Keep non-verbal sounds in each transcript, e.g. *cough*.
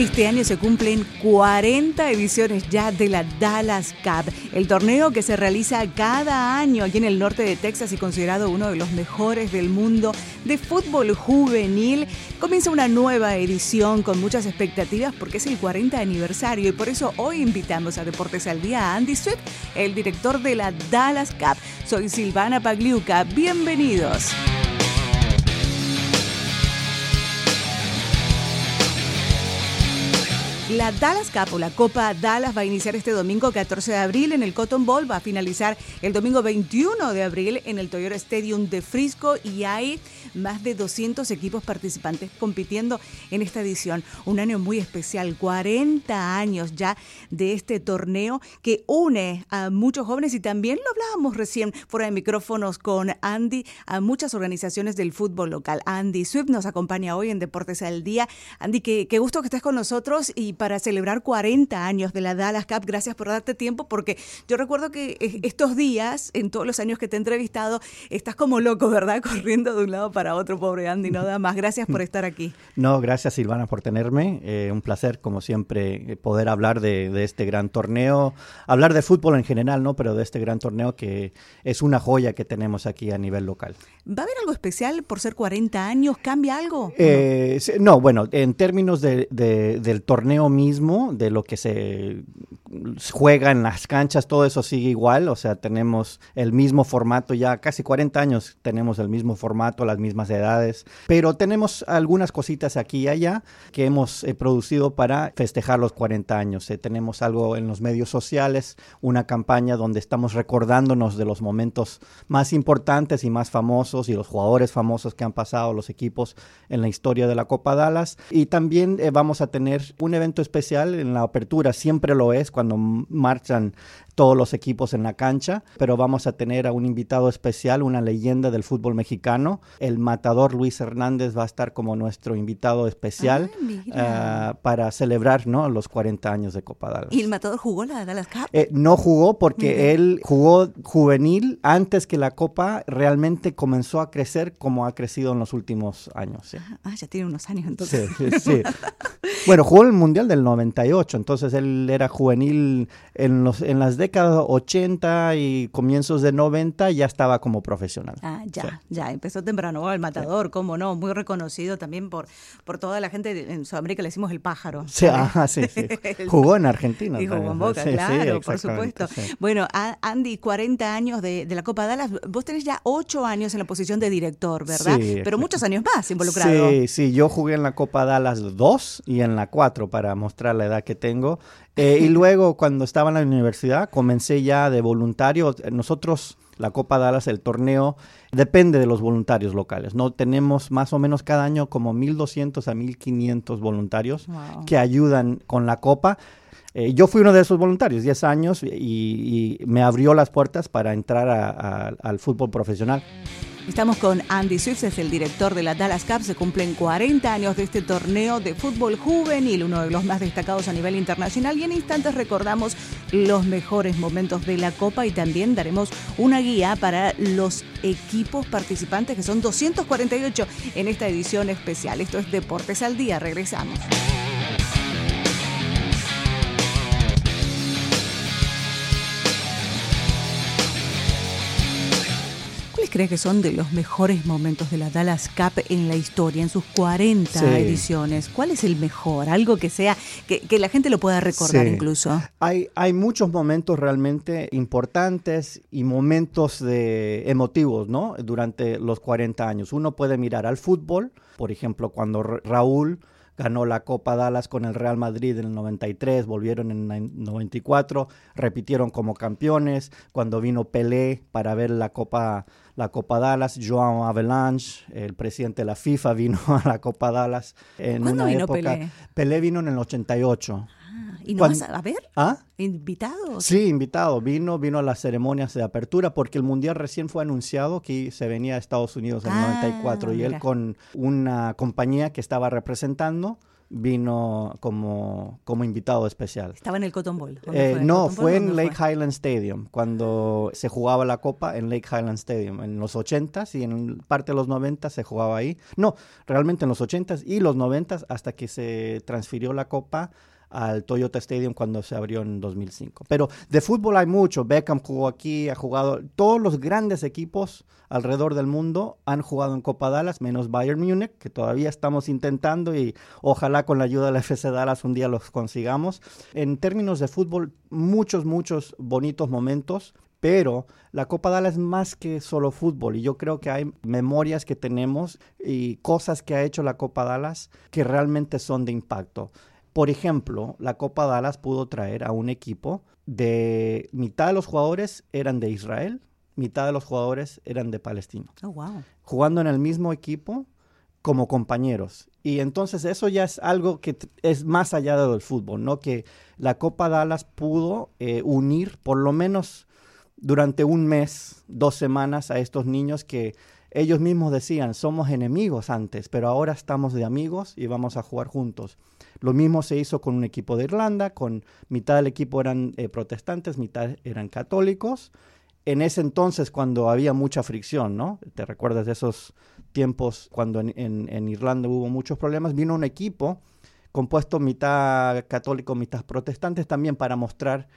Este año se cumplen 40 ediciones ya de la Dallas Cup, el torneo que se realiza cada año aquí en el norte de Texas y considerado uno de los mejores del mundo de fútbol juvenil. Comienza una nueva edición con muchas expectativas porque es el 40 aniversario y por eso hoy invitamos a Deportes al Día a Andy Swift, el director de la Dallas Cup. Soy Silvana Pagliuca, bienvenidos. La Dallas Cup la Copa Dallas va a iniciar este domingo 14 de abril en el Cotton Bowl, va a finalizar el domingo 21 de abril en el Toyota Stadium de Frisco y hay más de 200 equipos participantes compitiendo en esta edición. Un año muy especial, 40 años ya de este torneo que une a muchos jóvenes y también lo hablábamos recién fuera de micrófonos con Andy, a muchas organizaciones del fútbol local. Andy Swift nos acompaña hoy en Deportes al Día. Andy, qué, qué gusto que estés con nosotros y para celebrar 40 años de la Dallas Cup. Gracias por darte tiempo porque yo recuerdo que eh, estos días, en todos los años que te he entrevistado, estás como loco, ¿verdad? *laughs* Corriendo de un lado para otro, pobre Andy, nada más. Gracias por estar aquí. *laughs* No, gracias Silvana por tenerme. Eh, un placer, como siempre, poder hablar de, de, este gran torneo, hablar de fútbol en general, ¿no? Pero de este gran torneo que es una joya que tenemos aquí a nivel local. ¿Va a haber algo especial por ser 40 años? ¿Cambia algo? Eh, no, bueno, en términos de, de, del torneo mismo, de lo que se juega en las canchas, todo eso sigue igual, o sea, tenemos el mismo formato, ya casi 40 años tenemos el mismo formato, las mismas edades, pero tenemos algunas cositas aquí y allá que hemos eh, producido para festejar los 40 años. Eh, tenemos algo en los medios sociales, una campaña donde estamos recordándonos de los momentos más importantes y más famosos y los jugadores famosos que han pasado los equipos en la historia de la Copa Dallas. Y también eh, vamos a tener un evento especial en la apertura, siempre lo es cuando marchan todos los equipos en la cancha, pero vamos a tener a un invitado especial, una leyenda del fútbol mexicano. El matador Luis Hernández va a estar como nuestro invitado especial Ah, uh, para celebrar ¿no? los 40 años de Copa Dallas. ¿Y el matador jugó la Dallas Cup? Eh, no jugó porque Mira. él jugó juvenil antes que la Copa realmente comenzó a crecer como ha crecido en los últimos años. ¿sí? Ah, ya tiene unos años entonces. Sí, sí. bueno, jugó el Mundial del 98, entonces él era juvenil en, los, en las décadas 80 y comienzos de 90 ya estaba como profesional. Ah, ya, sí. ya, empezó temprano. Oh, el matador, sí. cómo no, muy reconocido también por, por toda la gente en Sudamérica, le decimos el pájaro. Sí, ajá, sí, sí. *laughs* jugó en Argentina. Y jugó en Boca, sí, claro, por supuesto. Bueno, Andy, 40 años de, de, la Copa Dallas, vos tenés ya 8 años en la posición de director, ¿verdad? Pero muchos años más involucrado. Sí, sí, yo jugué en la Copa Dallas 2 y en la 4 para mostrar la edad que tengo. Eh, y luego, *laughs* cuando estaba en la universidad, comencé ya de voluntario. Nosotros, la Copa Dallas, el torneo, depende de los voluntarios locales. No tenemos más o menos cada año como 1.200 a 1.500 voluntarios wow. que ayudan con la Copa. Eh, yo fui uno de esos voluntarios, 10 años, y, y, me abrió las puertas para entrar a, a, al fútbol profesional. Estamos con Andy Swift, es el director de la Dallas Cup. Se cumplen 40 años de este torneo de fútbol juvenil, uno de los más destacados a nivel internacional. Y en instantes recordamos los mejores momentos de la Copa y también daremos una guía para los equipos participantes, que son 248 en esta edición especial. Esto es Deportes al Día. Regresamos. Cree que son de los mejores momentos de la Dallas Cup en la historia, en sus 40 sí. ediciones? ¿Cuál es el mejor? Algo que sea, que, que la gente lo pueda recordar sí. incluso. Hay, hay muchos momentos realmente importantes y momentos de emotivos, ¿no? Durante los 40 años. Uno puede mirar al fútbol, por ejemplo, cuando Raúl ganó la Copa Dallas con el Real Madrid en el 93, volvieron en el 94, repitieron como campeones, cuando vino Pelé para ver la Copa la Copa Dallas, Joan Avalanche, el presidente de la FIFA *laughs* vino a la Copa Dallas en ¿Cuándo una vino época Pelé? Pelé vino en el 88. Ah, ¿Y no Cuando- vas a, ver? ¿Ah? ¿Invitado? Sí, invitado. Vino, vino a las ceremonias de apertura porque el Mundial recién fue anunciado que se venía a Estados Unidos en Ah, 94 y él mira. con una compañía que estaba representando vino como, como invitado especial. ¿Estaba en el Cotton Bowl? Eh, no, fue en Lake Highland Stadium, cuando se jugaba la Copa en Lake Highland Stadium. En los 80s y en parte de los 90 se jugaba ahí. No, realmente en los 80s y los 90s hasta que se transfirió la Copa al Toyota Stadium cuando se abrió en 2005. Pero de fútbol hay mucho. Beckham jugó aquí, ha jugado. Todos los grandes equipos alrededor del mundo han jugado en Copa Dallas, menos Bayern Múnich, que todavía estamos intentando y ojalá con la ayuda de la *laughs* FC Dallas un día los consigamos. En términos de fútbol, muchos, muchos bonitos momentos. Pero la Copa Dallas es más que solo fútbol y yo creo que hay memorias que tenemos y cosas que ha hecho la Copa Dallas que realmente son de impacto. Por ejemplo, la Copa Dallas pudo traer a un equipo de mitad de los jugadores eran de Israel, mitad de los jugadores eran de Palestina. Oh, wow. Jugando en el mismo equipo como compañeros. Y entonces eso ya es algo que es más allá del fútbol, ¿no? Que la Copa Dallas pudo eh, unir por lo menos durante un mes, dos semanas a estos niños que ellos mismos decían, somos enemigos antes, pero ahora estamos de amigos y vamos a jugar juntos. Lo mismo se hizo con un equipo de Irlanda, con mitad del equipo eran eh, protestantes, mitad eran católicos. En ese entonces, cuando había mucha fricción, ¿no? Te recuerdas de esos tiempos cuando en, Irlanda hubo muchos problemas, vino un equipo compuesto mitad católico, mitad protestantes, también para mostrar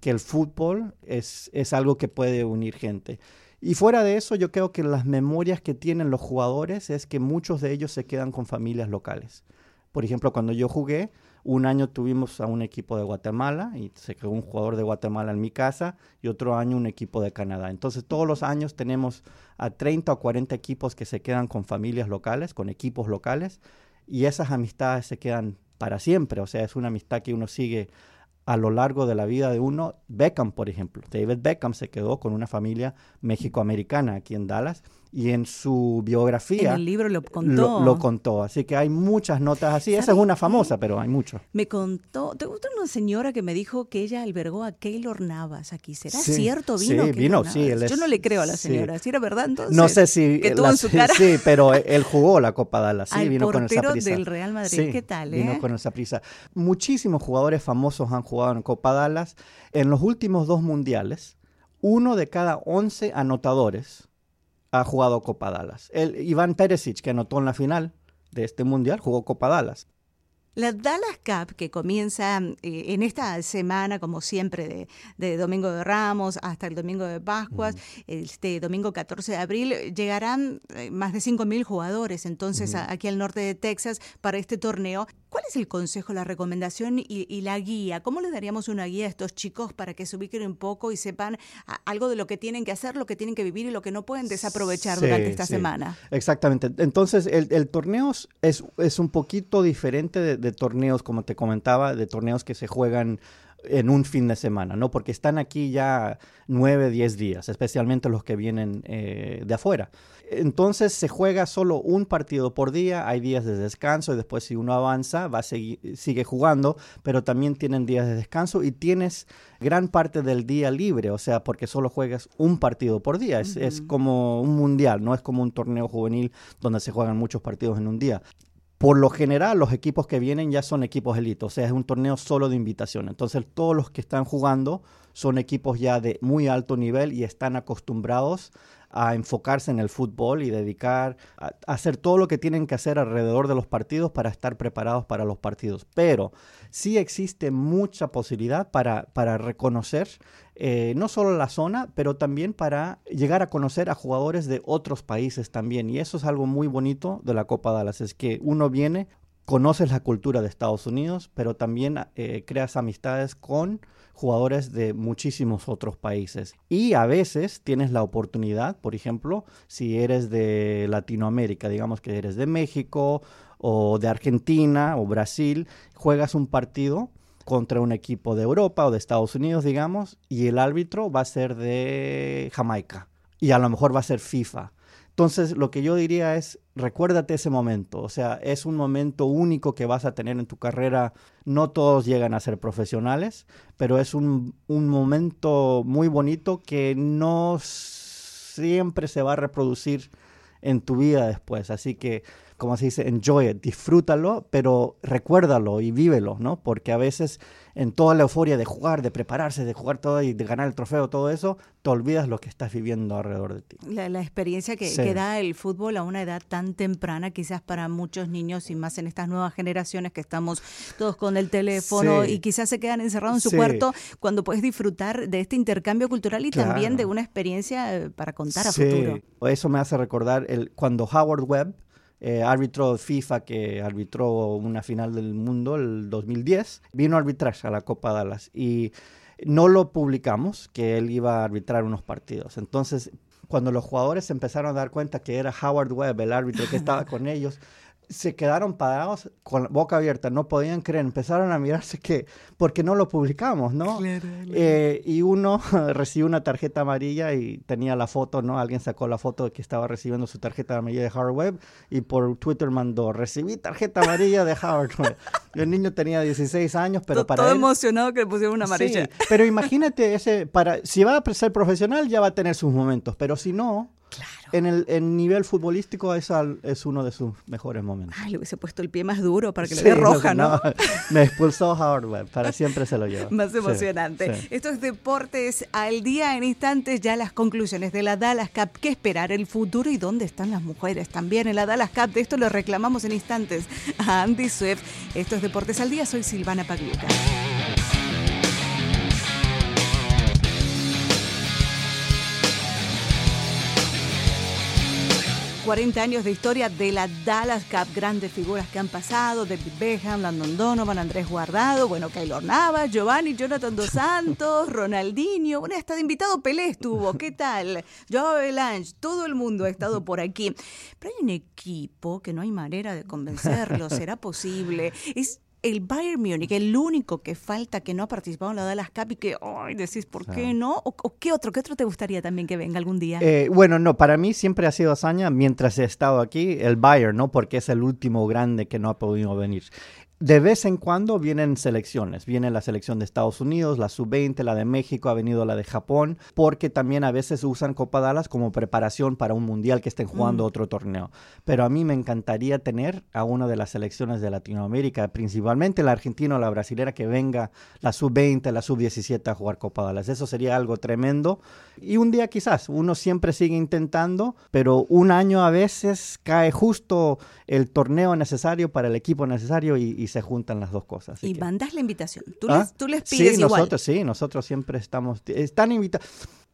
que el fútbol es, es algo que puede unir gente. Y fuera de eso, yo creo que las memorias que tienen los jugadores es que muchos de ellos se quedan con familias locales. Por ejemplo, cuando yo jugué, un año tuvimos a un equipo de Guatemala y se quedó un jugador de Guatemala en mi casa y otro año un equipo de Canadá. Entonces todos los años tenemos a 30 o 40 equipos que se quedan con familias locales, con equipos locales y esas amistades se quedan para siempre. O sea, es una amistad que uno sigue a lo largo de la vida de uno. Beckham, por ejemplo. David Beckham se quedó con una familia mexicoamericana aquí en Dallas y en su biografía. En el libro lo contó. Lo, contó. Así que hay muchas notas así. Esa es una famosa, pero hay mucho. Me contó. ¿Te gusta una señora que me dijo que ella albergó a Keylor Navas aquí? ¿Será cierto? ¿Vino? Sí, vino, sí. Yo no le creo a la señora. ¿Si era verdad entonces? No sé si. Que tuvo en su cara. Sí, pero él jugó la Copa Dallas. Sí, vino con esa prisa. del Real Madrid. ¿Qué tal? Vino eh? con esa prisa. Muchísimos jugadores famosos han jugado en Copa Dallas. En los últimos dos mundiales, uno de cada once anotadores ha jugado Copa Dallas. El Iván Peresic, que anotó en la final de este mundial, jugó Copa Dallas. La Dallas Cup, que comienza eh, en esta semana, como siempre, de, Domingo de Ramos hasta el Domingo de Pascuas, este domingo 14 de abril, llegarán eh, más de 5.000 jugadores entonces aquí al norte de Texas para este torneo. ¿Cuál es el consejo, la recomendación y, la guía? ¿Cómo les daríamos una guía a estos chicos para que se ubiquen un poco y sepan algo de lo que tienen que hacer, lo que tienen que vivir y lo que no pueden desaprovechar durante esta semana? Exactamente. Entonces, el, torneo es, es un poquito diferente de, torneos, como te comentaba, de torneos que se juegan en un fin de semana, ¿no? Porque están aquí ya nueve, diez días, especialmente los que vienen eh, de afuera. Entonces se juega solo un partido por día, hay días de descanso y después si uno avanza va a seguir, sigue jugando, pero también tienen días de descanso y tienes gran parte del día libre, o sea, porque solo juegas un partido por día, es, es como un mundial, no es como un torneo juvenil donde se juegan muchos partidos en un día por lo general los equipos que vienen ya son equipos élites, o sea, es un torneo solo de invitación. Entonces todos los que están jugando son equipos ya de muy alto nivel y están acostumbrados a enfocarse en el fútbol y dedicar a, hacer todo lo que tienen que hacer alrededor de los partidos para estar preparados para los partidos. Pero sí existe mucha posibilidad para, para reconocer eh, no solo la zona, pero también para llegar a conocer a jugadores de otros países también. Y eso es algo muy bonito de la Copa Dallas, es que uno viene, conoces la cultura de Estados Unidos, pero también eh, creas amistades con jugadores de muchísimos otros países. Y a veces tienes la oportunidad, por ejemplo, si eres de Latinoamérica, digamos que eres de México o de Argentina o Brasil, juegas un partido contra un equipo de Europa o de Estados Unidos, digamos, y el árbitro va a ser de Jamaica y a lo mejor va a ser FIFA. Entonces, lo que yo diría es, recuérdate ese momento, o sea, es un momento único que vas a tener en tu carrera. No todos llegan a ser profesionales, pero es un, un momento muy bonito que no siempre se va a reproducir en tu vida después. Así que como se dice, enjoy it, disfrútalo, pero recuérdalo y vívelo, ¿no? Porque a veces en toda la euforia de jugar, de prepararse, de jugar todo y de ganar el trofeo, todo eso, te olvidas lo que estás viviendo alrededor de ti. La, experiencia que, da el fútbol a una edad tan temprana, quizás para muchos niños y más en estas nuevas generaciones que estamos todos con el teléfono y quizás se quedan encerrados en su cuarto, cuando puedes disfrutar de este intercambio cultural y también de una experiencia eh, para contar a futuro. Eso me hace recordar el, cuando Howard Webb eh, árbitro FIFA que arbitró una final del mundo el 2010, vino a arbitrar a la Copa Dallas y no lo publicamos que él iba a arbitrar unos partidos. Entonces, cuando los jugadores empezaron a dar cuenta que era Howard Webb, el árbitro que estaba con *laughs* ellos, se quedaron parados con la boca abierta, no podían creer, empezaron a mirarse que, porque no lo publicamos, ¿no? Eh, y uno *laughs* recibió una tarjeta amarilla y tenía la foto, ¿no? Alguien sacó la foto de que estaba recibiendo su tarjeta amarilla de Howard Webb y por Twitter mandó, recibí tarjeta amarilla de Howard Webb. el niño tenía 16 años, pero para Todo emocionado que le pusieron una amarilla. pero imagínate, ese, para, si va a ser profesional ya va a tener sus momentos, pero si no... En el nivel futbolístico es, es uno de sus mejores momentos. Ay, le hubiese puesto el pie más duro para que le dé roja, ¿no? Me expulsó Howard Webb, para siempre se lo lleva. *laughs* Más emocionante. Estos deportes al día en instantes, ya las conclusiones de la Dallas Cup. ¿Qué esperar? El futuro y dónde están las mujeres también en la Dallas Cup. De esto lo reclamamos en instantes a Andy Swift. Estos deportes al día, soy Silvana Pagliuca. 40 años de historia de la Dallas Cup, grandes figuras que han pasado, David Beckham, Landon Donovan, Andrés Guardado, bueno, Kaylor Navas, Giovanni, Jonathan Dos Santos, *laughs* Ronaldinho, bueno, hasta de invitado Pelé estuvo, ¿qué tal? Joao Belange, todo el mundo ha estado por aquí. Pero hay un equipo que no hay manera de convencerlo, ¿será posible? Es el Bayern Múnich, el único que falta que no ha participado en la Dallas Cup y que, decís, ¿por qué no? ¿O, qué otro? ¿Qué otro te gustaría también que venga algún día? Eh, bueno, no, para mí siempre ha sido hazaña mientras he estado aquí, el Bayern, ¿no? Porque es el último grande que no ha podido venir de vez en cuando vienen selecciones. Viene la selección de Estados Unidos, la sub-20, la de México, ha venido la de Japón, porque también a veces usan Copa Dallas como preparación para un mundial que estén jugando mm. otro torneo. Pero a mí me encantaría tener a una de las selecciones de Latinoamérica, principalmente la argentina o la brasilera, que venga la sub-20, la sub-17 a jugar Copa Dallas. Eso sería algo tremendo. Y un día quizás, uno siempre sigue intentando, pero un año a veces cae justo el torneo necesario para el equipo necesario y se juntan las dos cosas. Y mandas la invitación. Tú, les, ¿Ah? tú les pides sí, Nosotros, sí, nosotros siempre estamos... Están invitados.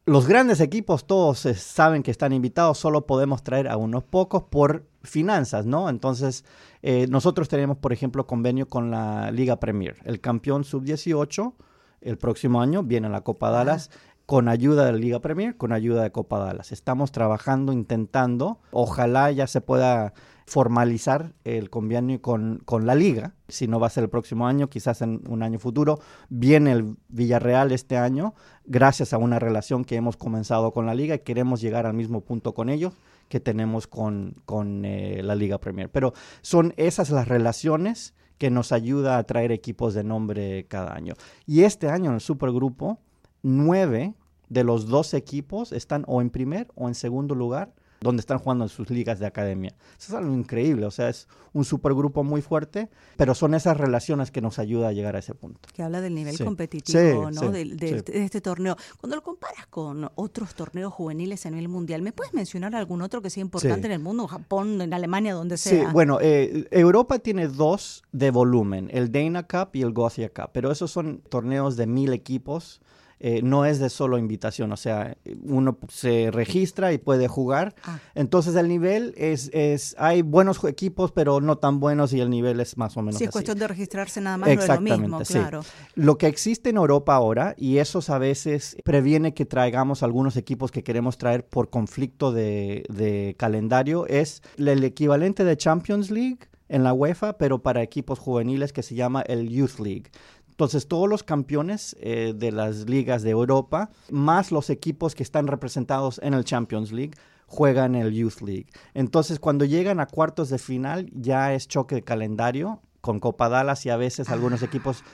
Los grandes equipos todos saben que están invitados, solo podemos traer a unos pocos por finanzas, ¿no? Entonces, eh, nosotros tenemos, por ejemplo, convenio con la Liga Premier. El campeón sub-18 el próximo año viene a la Copa Dallas con ayuda de la Liga Premier, con ayuda de Copa Dallas. Estamos trabajando, intentando, ojalá ya se pueda formalizar el convenio con, con, la liga, si no va a ser el próximo año, quizás en un año futuro. Viene el Villarreal este año, gracias a una relación que hemos comenzado con la liga y queremos llegar al mismo punto con ellos que tenemos con, con eh, la Liga Premier. Pero son esas las relaciones que nos ayuda a traer equipos de nombre cada año. Y este año en el Supergrupo, nueve de los dos equipos están o en primer o en segundo lugar donde están jugando en sus ligas de academia. Eso es algo increíble, o sea, es un supergrupo muy fuerte, pero son esas relaciones que nos ayudan a llegar a ese punto. Que habla del nivel competitivo, ¿no? de, este torneo. Cuando lo comparas con otros torneos juveniles a nivel mundial, ¿me puedes mencionar algún otro que sea importante en el mundo, Japón, en Alemania, donde sea? Sí, bueno, eh, Europa tiene dos de volumen, el Dana Cup y el Gothia Cup, pero esos son torneos de mil equipos eh, no es de solo invitación, o sea, uno se registra y puede jugar. Ah. Entonces el nivel es, es, hay buenos equipos, pero no tan buenos y el nivel es más o menos. Sí, es cuestión de registrarse nada más, Exactamente, lo mismo, claro. Lo que existe en Europa ahora, y eso a veces previene que traigamos algunos equipos que queremos traer por conflicto de, de calendario, es el equivalente de Champions League en la UEFA, pero para equipos juveniles que se llama el Youth League. Entonces, todos los campeones eh, de las ligas de Europa, más los equipos que están representados en el Champions League, juegan el Youth League. Entonces, cuando llegan a cuartos de final, ya es choque de calendario con Copa Dallas y a veces algunos ah. equipos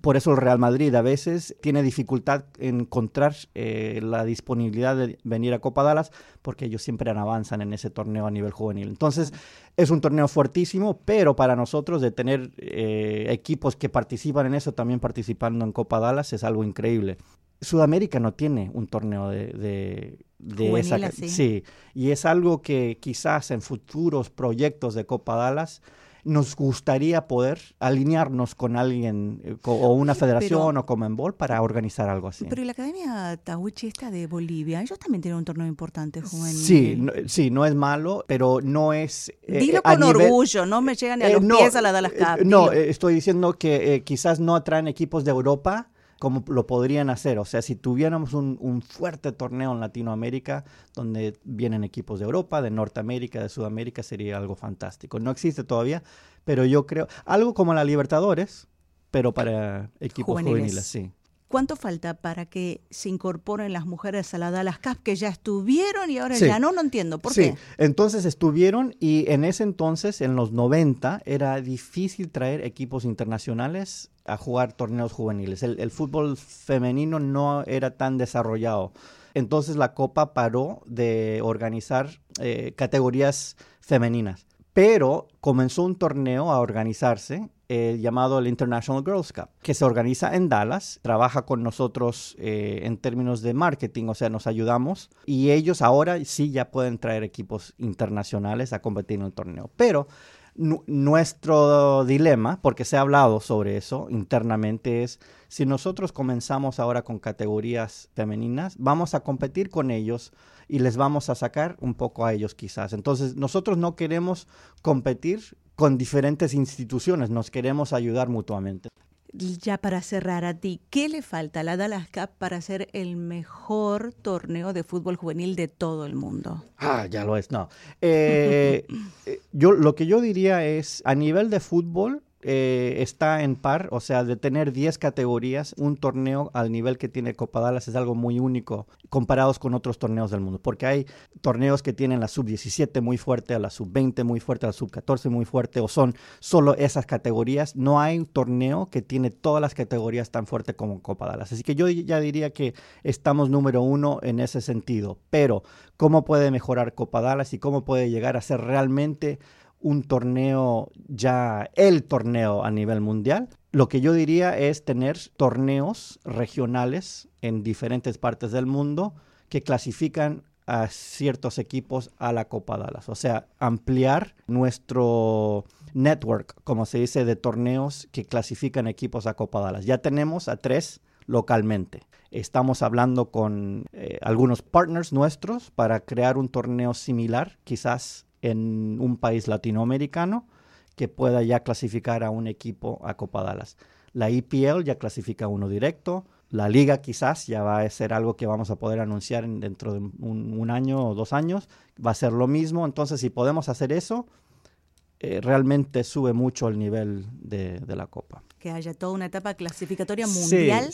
por eso el Real Madrid a veces tiene dificultad en encontrar eh, la disponibilidad de venir a Copa Dallas porque ellos siempre avanzan en ese torneo a nivel juvenil. Entonces es un torneo fuertísimo, pero para nosotros de tener eh, equipos que participan en eso, también participando en Copa Dallas, es algo increíble. Sudamérica no tiene un torneo de, esa. sí, y es algo que quizás en futuros proyectos de Copa Dallas nos gustaría poder alinearnos con alguien eh, o una federación o como en Bol para organizar algo así. Pero la Academia Tahuichi esta de Bolivia, ellos también tienen un torneo importante juvenil. Sí, no, sí, no es malo, pero no es... Eh, Dilo con orgullo, no me llegan a los pies a la Dallas Cup. no, estoy diciendo que quizás no atraen equipos de Europa, como lo podrían hacer. O sea, si tuviéramos un, fuerte torneo en Latinoamérica, donde vienen equipos de Europa, de Norteamérica, de Sudamérica, sería algo fantástico. No existe todavía, pero yo creo, algo como la Libertadores, pero para equipos juveniles, sí. ¿Cuánto falta para que se incorporen las mujeres a la Dallas Cup que ya estuvieron y ahora ya no? No entiendo. ¿Por sí. qué? Entonces estuvieron y en ese entonces, en los 90, era difícil traer equipos internacionales a jugar torneos juveniles. El, fútbol femenino no era tan desarrollado. Entonces la Copa paró de organizar eh, categorías femeninas. Pero comenzó un torneo a organizarse eh, llamado el International Girls Cup, que se organiza en Dallas, trabaja con nosotros eh, en términos de marketing, o sea, nos ayudamos y ellos ahora sí ya pueden traer equipos internacionales a competir en el torneo. Pero nuestro dilema, porque se ha hablado sobre eso internamente, es si nosotros comenzamos ahora con categorías femeninas, vamos a competir con ellos y les vamos a sacar un poco a ellos quizás. Entonces, nosotros no queremos competir con diferentes instituciones, nos queremos ayudar mutuamente ya para cerrar a ti, ¿qué le falta a la Dallas Cup para ser el mejor torneo de fútbol juvenil de todo el mundo? Ah, ya lo es, no. Eh, *laughs* eh, yo, lo que yo diría es, a nivel de fútbol, eh, está en par, o sea, de tener 10 categorías, un torneo al nivel que tiene Copa Dallas es algo muy único comparados con otros torneos del mundo, porque hay torneos que tienen la sub-17 muy fuerte, a la sub-20 muy fuerte, a la sub-14 muy fuerte, o son solo esas categorías. No hay un torneo que tiene todas las categorías tan fuerte como Copa Dallas. Así que yo ya diría que estamos número uno en ese sentido, pero ¿cómo puede mejorar Copa Dallas y cómo puede llegar a ser realmente un torneo ya, el torneo a nivel mundial. Lo que yo diría es tener torneos regionales en diferentes partes del mundo que clasifican a ciertos equipos a la Copa Dallas. O sea, ampliar nuestro network, como se dice, de torneos que clasifican equipos a Copa Dallas. Ya tenemos a tres localmente. Estamos hablando con eh, algunos partners nuestros para crear un torneo similar, quizás en un país latinoamericano que pueda ya clasificar a un equipo a Copa Dallas. La IPL ya clasifica uno directo. La liga quizás ya va a ser algo que vamos a poder anunciar dentro de un, año o dos años. Va a ser lo mismo. Entonces, si podemos hacer eso, eh, realmente sube mucho el nivel de, la Copa. Que haya toda una etapa clasificatoria mundial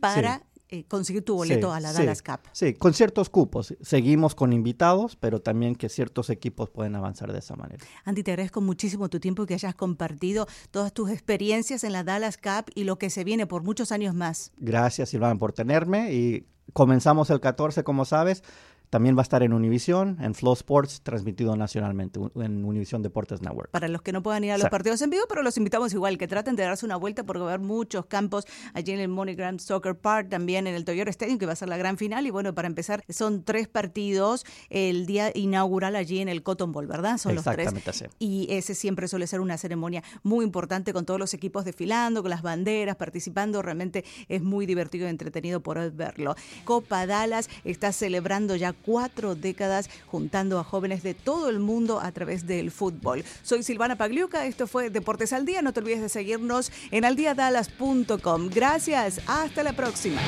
para eh, conseguir tu boleto a la Dallas Cup. Sí, con ciertos cupos. Seguimos con invitados, pero también que ciertos equipos pueden avanzar de esa manera. Andy, te agradezco muchísimo tu tiempo y que hayas compartido todas tus experiencias en la Dallas Cup y lo que se viene por muchos años más. Gracias, Silvana, por tenerme y comenzamos el 14, como sabes. También va a estar en Univision, en Flow Sports, transmitido nacionalmente en Univision Deportes Network. Para los que no puedan ir a los partidos en vivo, pero los invitamos igual, que traten de darse una vuelta porque va a haber muchos campos allí en el MoneyGram Soccer Park, también en el Toyota Stadium, que va a ser la gran final. Y bueno, para empezar, son tres partidos el día inaugural allí en el Cotton Bowl, ¿verdad? Son los tres. Y ese siempre suele ser una ceremonia muy importante con todos los equipos desfilando, con las banderas, participando. Realmente es muy divertido y entretenido por verlo. Copa Dallas está celebrando ya cuatro décadas juntando a jóvenes de todo el mundo a través del fútbol. Soy Silvana Pagliuca, esto fue Deportes al Día. No te olvides de seguirnos en aldiadalas.com. Gracias, hasta la próxima.